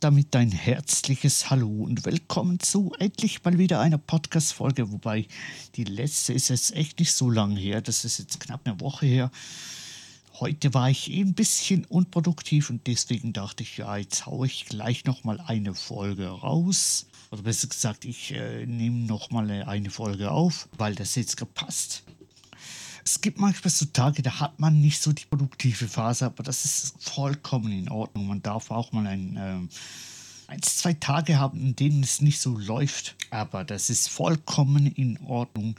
damit ein herzliches Hallo und willkommen zu endlich mal wieder einer Podcast-Folge, wobei die letzte ist jetzt echt nicht so lange her, das ist jetzt knapp eine Woche her. Heute war ich eh ein bisschen unproduktiv und deswegen dachte ich, ja, jetzt haue ich gleich nochmal eine Folge raus. Oder besser gesagt, ich äh, nehme nochmal eine Folge auf, weil das jetzt gepasst es gibt manchmal so Tage, da hat man nicht so die produktive Phase, aber das ist vollkommen in Ordnung. Man darf auch mal ein, ähm, eins, zwei Tage haben, in denen es nicht so läuft, aber das ist vollkommen in Ordnung.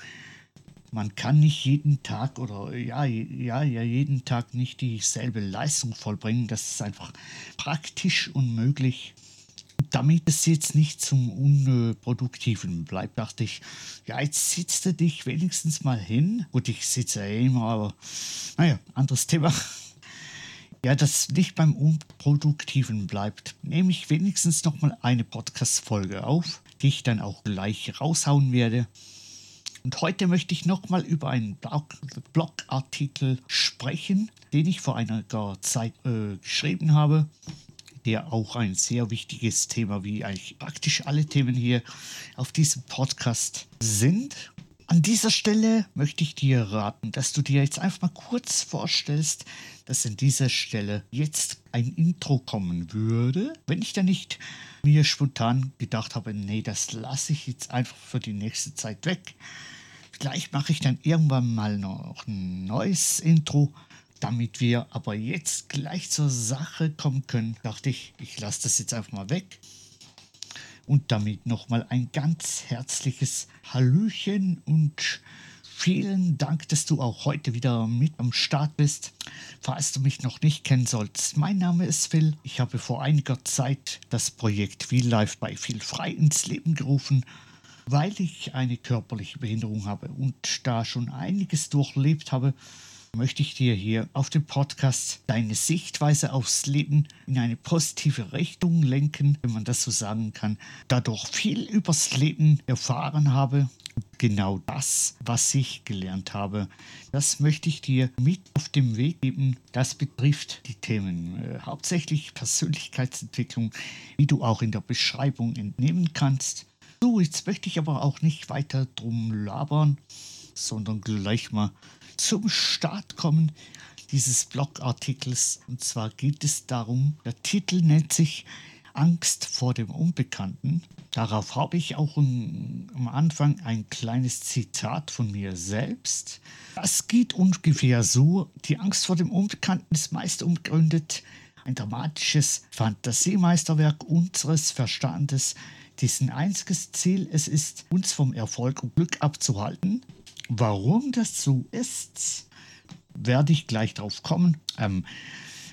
Man kann nicht jeden Tag oder ja, ja, ja, jeden Tag nicht dieselbe Leistung vollbringen. Das ist einfach praktisch unmöglich damit es jetzt nicht zum Unproduktiven bleibt, dachte ich, ja, jetzt sitzt du dich wenigstens mal hin. Gut, ich sitze ja immer, aber naja, anderes Thema. Ja, das nicht beim Unproduktiven bleibt, nehme ich wenigstens nochmal eine Podcast-Folge auf, die ich dann auch gleich raushauen werde. Und heute möchte ich nochmal über einen Blog Blogartikel sprechen, den ich vor einer Zeit äh, geschrieben habe der auch ein sehr wichtiges Thema, wie eigentlich praktisch alle Themen hier auf diesem Podcast sind. An dieser Stelle möchte ich dir raten, dass du dir jetzt einfach mal kurz vorstellst, dass an dieser Stelle jetzt ein Intro kommen würde. Wenn ich da nicht mir spontan gedacht habe, nee, das lasse ich jetzt einfach für die nächste Zeit weg. Vielleicht mache ich dann irgendwann mal noch ein neues Intro damit wir aber jetzt gleich zur Sache kommen können, dachte ich, ich lasse das jetzt einfach mal weg. Und damit nochmal ein ganz herzliches Hallöchen und vielen Dank, dass du auch heute wieder mit am Start bist. Falls du mich noch nicht kennen solltest, mein Name ist Phil. Ich habe vor einiger Zeit das Projekt Real Life bei Viel Frei ins Leben gerufen, weil ich eine körperliche Behinderung habe und da schon einiges durchlebt habe möchte ich dir hier auf dem Podcast deine Sichtweise aufs Leben in eine positive Richtung lenken, wenn man das so sagen kann. Dadurch viel übers Leben erfahren habe. Genau das, was ich gelernt habe, das möchte ich dir mit auf dem Weg geben. Das betrifft die Themen äh, hauptsächlich Persönlichkeitsentwicklung, wie du auch in der Beschreibung entnehmen kannst. So, jetzt möchte ich aber auch nicht weiter drum labern, sondern gleich mal zum Start kommen dieses Blogartikels. Und zwar geht es darum, der Titel nennt sich Angst vor dem Unbekannten. Darauf habe ich auch am Anfang ein kleines Zitat von mir selbst. Das geht ungefähr so. Die Angst vor dem Unbekannten ist meist umgründet. Ein dramatisches Fantasiemeisterwerk unseres Verstandes, dessen einziges Ziel es ist, uns vom Erfolg und Glück abzuhalten. Warum das so ist, werde ich gleich drauf kommen. Ähm,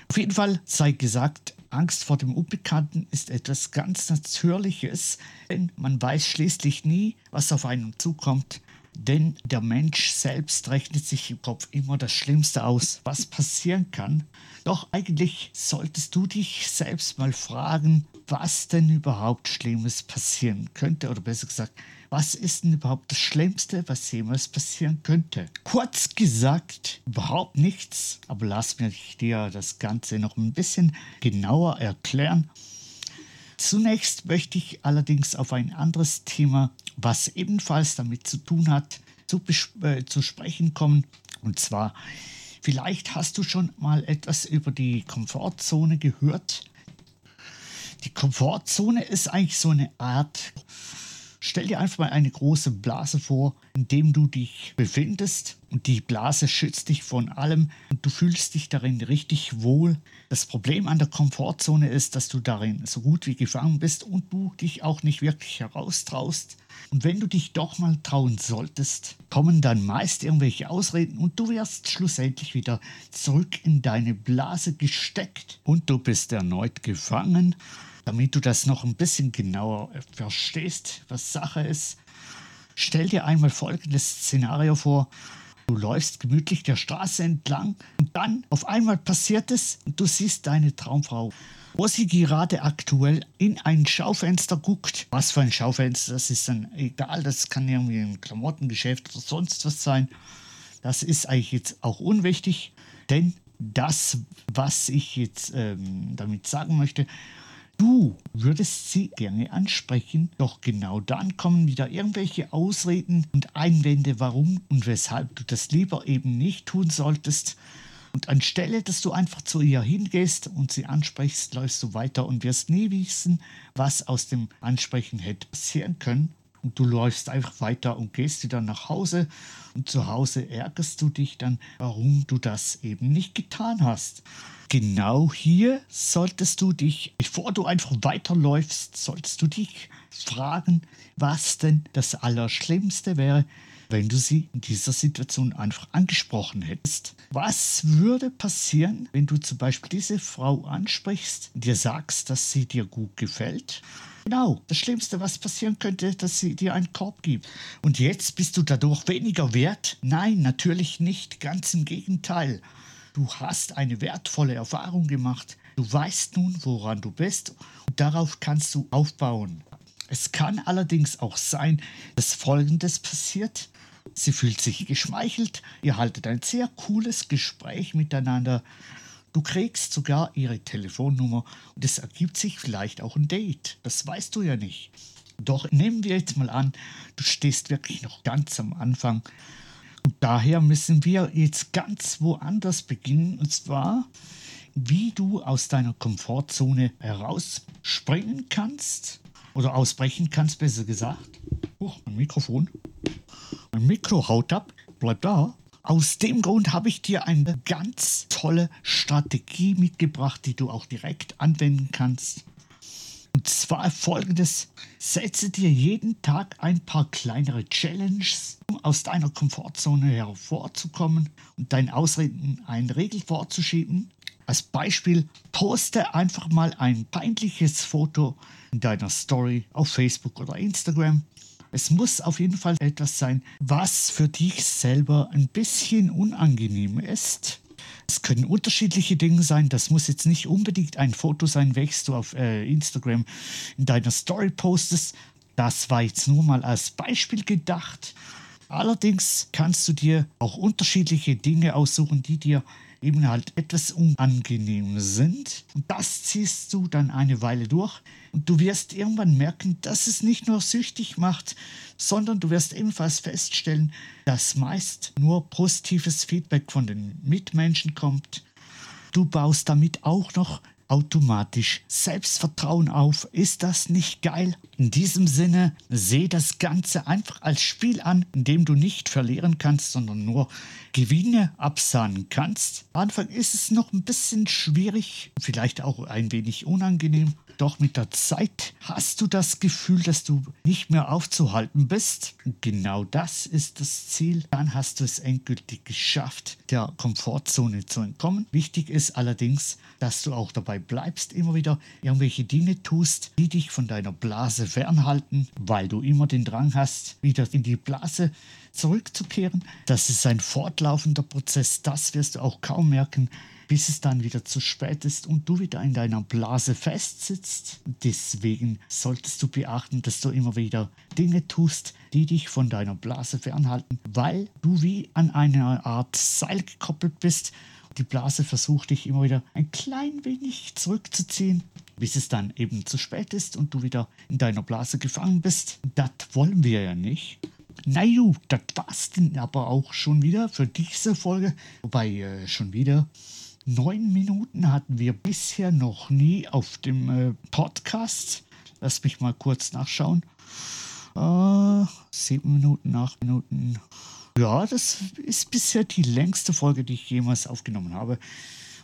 auf jeden Fall sei gesagt, Angst vor dem Unbekannten ist etwas ganz Natürliches, denn man weiß schließlich nie, was auf einen zukommt. Denn der Mensch selbst rechnet sich im Kopf immer das Schlimmste aus, was passieren kann. Doch eigentlich solltest du dich selbst mal fragen, was denn überhaupt Schlimmes passieren könnte. Oder besser gesagt, was ist denn überhaupt das Schlimmste, was jemals passieren könnte? Kurz gesagt, überhaupt nichts. Aber lass mich dir das Ganze noch ein bisschen genauer erklären. Zunächst möchte ich allerdings auf ein anderes Thema, was ebenfalls damit zu tun hat, zu, äh, zu sprechen kommen. Und zwar, vielleicht hast du schon mal etwas über die Komfortzone gehört. Die Komfortzone ist eigentlich so eine Art Stell dir einfach mal eine große Blase vor, in dem du dich befindest und die Blase schützt dich von allem und du fühlst dich darin richtig wohl. Das Problem an der Komfortzone ist, dass du darin so gut wie gefangen bist und du dich auch nicht wirklich heraustraust. Und wenn du dich doch mal trauen solltest, kommen dann meist irgendwelche Ausreden und du wirst schlussendlich wieder zurück in deine Blase gesteckt und du bist erneut gefangen damit du das noch ein bisschen genauer verstehst, was Sache ist, stell dir einmal folgendes Szenario vor. Du läufst gemütlich der Straße entlang und dann auf einmal passiert es und du siehst deine Traumfrau, wo sie gerade aktuell in ein Schaufenster guckt. Was für ein Schaufenster, das ist dann egal, das kann irgendwie ein Klamottengeschäft oder sonst was sein. Das ist eigentlich jetzt auch unwichtig, denn das, was ich jetzt ähm, damit sagen möchte, Du würdest sie gerne ansprechen, doch genau dann kommen wieder irgendwelche Ausreden und Einwände, warum und weshalb du das lieber eben nicht tun solltest. Und anstelle, dass du einfach zu ihr hingehst und sie ansprichst, läufst du weiter und wirst nie wissen, was aus dem Ansprechen hätte passieren können. Und du läufst einfach weiter und gehst wieder nach Hause. Und zu Hause ärgerst du dich dann, warum du das eben nicht getan hast. Genau hier solltest du dich, bevor du einfach weiterläufst, solltest du dich fragen, was denn das Allerschlimmste wäre, wenn du sie in dieser Situation einfach angesprochen hättest. Was würde passieren, wenn du zum Beispiel diese Frau ansprichst, dir sagst, dass sie dir gut gefällt? Genau, das Schlimmste, was passieren könnte, dass sie dir einen Korb gibt. Und jetzt bist du dadurch weniger wert? Nein, natürlich nicht, ganz im Gegenteil. Du hast eine wertvolle Erfahrung gemacht. Du weißt nun, woran du bist und darauf kannst du aufbauen. Es kann allerdings auch sein, dass Folgendes passiert. Sie fühlt sich geschmeichelt, ihr haltet ein sehr cooles Gespräch miteinander. Du kriegst sogar ihre Telefonnummer und es ergibt sich vielleicht auch ein Date. Das weißt du ja nicht. Doch nehmen wir jetzt mal an, du stehst wirklich noch ganz am Anfang. Und daher müssen wir jetzt ganz woanders beginnen. Und zwar, wie du aus deiner Komfortzone herausspringen kannst. Oder ausbrechen kannst, besser gesagt. Oh, mein Mikrofon. Mein Mikro haut ab. Bleib da. Aus dem Grund habe ich dir eine ganz tolle Strategie mitgebracht, die du auch direkt anwenden kannst. Und zwar folgendes: Setze dir jeden Tag ein paar kleinere Challenges, um aus deiner Komfortzone hervorzukommen und deinen Ausreden eine Regel vorzuschieben. Als Beispiel, poste einfach mal ein peinliches Foto in deiner Story auf Facebook oder Instagram es muss auf jeden Fall etwas sein, was für dich selber ein bisschen unangenehm ist. Es können unterschiedliche Dinge sein. Das muss jetzt nicht unbedingt ein Foto sein, welches du auf äh, Instagram in deiner Story postest. Das war jetzt nur mal als Beispiel gedacht. Allerdings kannst du dir auch unterschiedliche Dinge aussuchen, die dir eben halt etwas unangenehm sind. Und das ziehst du dann eine Weile durch und du wirst irgendwann merken, dass es nicht nur süchtig macht, sondern du wirst ebenfalls feststellen, dass meist nur positives Feedback von den Mitmenschen kommt. Du baust damit auch noch automatisch Selbstvertrauen auf. Ist das nicht geil? In diesem Sinne, sehe das Ganze einfach als Spiel an, in dem du nicht verlieren kannst, sondern nur Gewinne absahnen kannst. Am Anfang ist es noch ein bisschen schwierig, vielleicht auch ein wenig unangenehm. Doch mit der Zeit hast du das Gefühl, dass du nicht mehr aufzuhalten bist. Und genau das ist das Ziel. Dann hast du es endgültig geschafft, der Komfortzone zu entkommen. Wichtig ist allerdings, dass du auch dabei bleibst, immer wieder irgendwelche Dinge tust, die dich von deiner Blase fernhalten, weil du immer den Drang hast, wieder in die Blase zurückzukehren. Das ist ein fortlaufender Prozess, das wirst du auch kaum merken, bis es dann wieder zu spät ist und du wieder in deiner Blase festsitzt. Deswegen solltest du beachten, dass du immer wieder Dinge tust, die dich von deiner Blase fernhalten, weil du wie an eine Art Seil gekoppelt bist. Die Blase versucht dich immer wieder ein klein wenig zurückzuziehen, bis es dann eben zu spät ist und du wieder in deiner Blase gefangen bist. Das wollen wir ja nicht. Na gut, das war's denn aber auch schon wieder für diese Folge. Wobei äh, schon wieder Neun Minuten hatten wir bisher noch nie auf dem äh, Podcast. Lass mich mal kurz nachschauen. Äh, sieben Minuten, acht Minuten. Ja, das ist bisher die längste Folge, die ich jemals aufgenommen habe.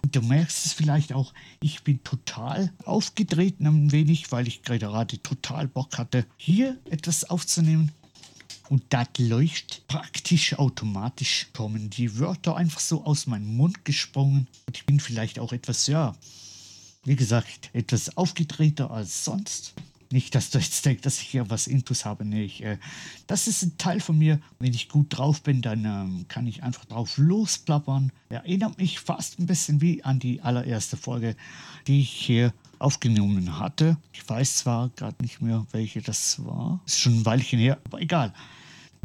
Und du merkst es vielleicht auch, ich bin total aufgedreht ein wenig, weil ich gerade total Bock hatte, hier etwas aufzunehmen. Und das leuchtet praktisch automatisch, kommen die Wörter einfach so aus meinem Mund gesprungen. Und ich bin vielleicht auch etwas, ja, wie gesagt, etwas aufgedrehter als sonst. Nicht, dass du jetzt denkst, dass ich hier was Intus habe. Nee, ich, äh, das ist ein Teil von mir. Wenn ich gut drauf bin, dann ähm, kann ich einfach drauf losplappern. Erinnert mich fast ein bisschen wie an die allererste Folge, die ich hier aufgenommen hatte. Ich weiß zwar gerade nicht mehr, welche das war. Ist schon ein Weilchen her, aber egal.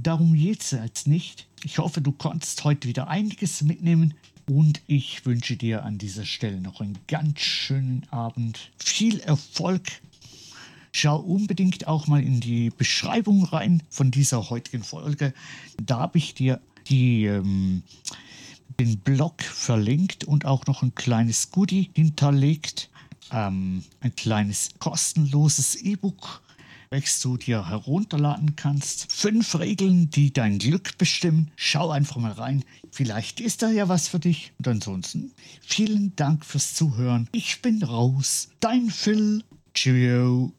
Darum geht es jetzt nicht. Ich hoffe, du konntest heute wieder einiges mitnehmen und ich wünsche dir an dieser Stelle noch einen ganz schönen Abend. Viel Erfolg schau unbedingt auch mal in die Beschreibung rein von dieser heutigen Folge. Da habe ich dir die, ähm, den Blog verlinkt und auch noch ein kleines Goodie hinterlegt. Ähm, ein kleines kostenloses E-Book welches du dir herunterladen kannst. Fünf Regeln, die dein Glück bestimmen. Schau einfach mal rein. Vielleicht ist da ja was für dich. Und ansonsten vielen Dank fürs Zuhören. Ich bin raus. Dein Phil. Cheerio.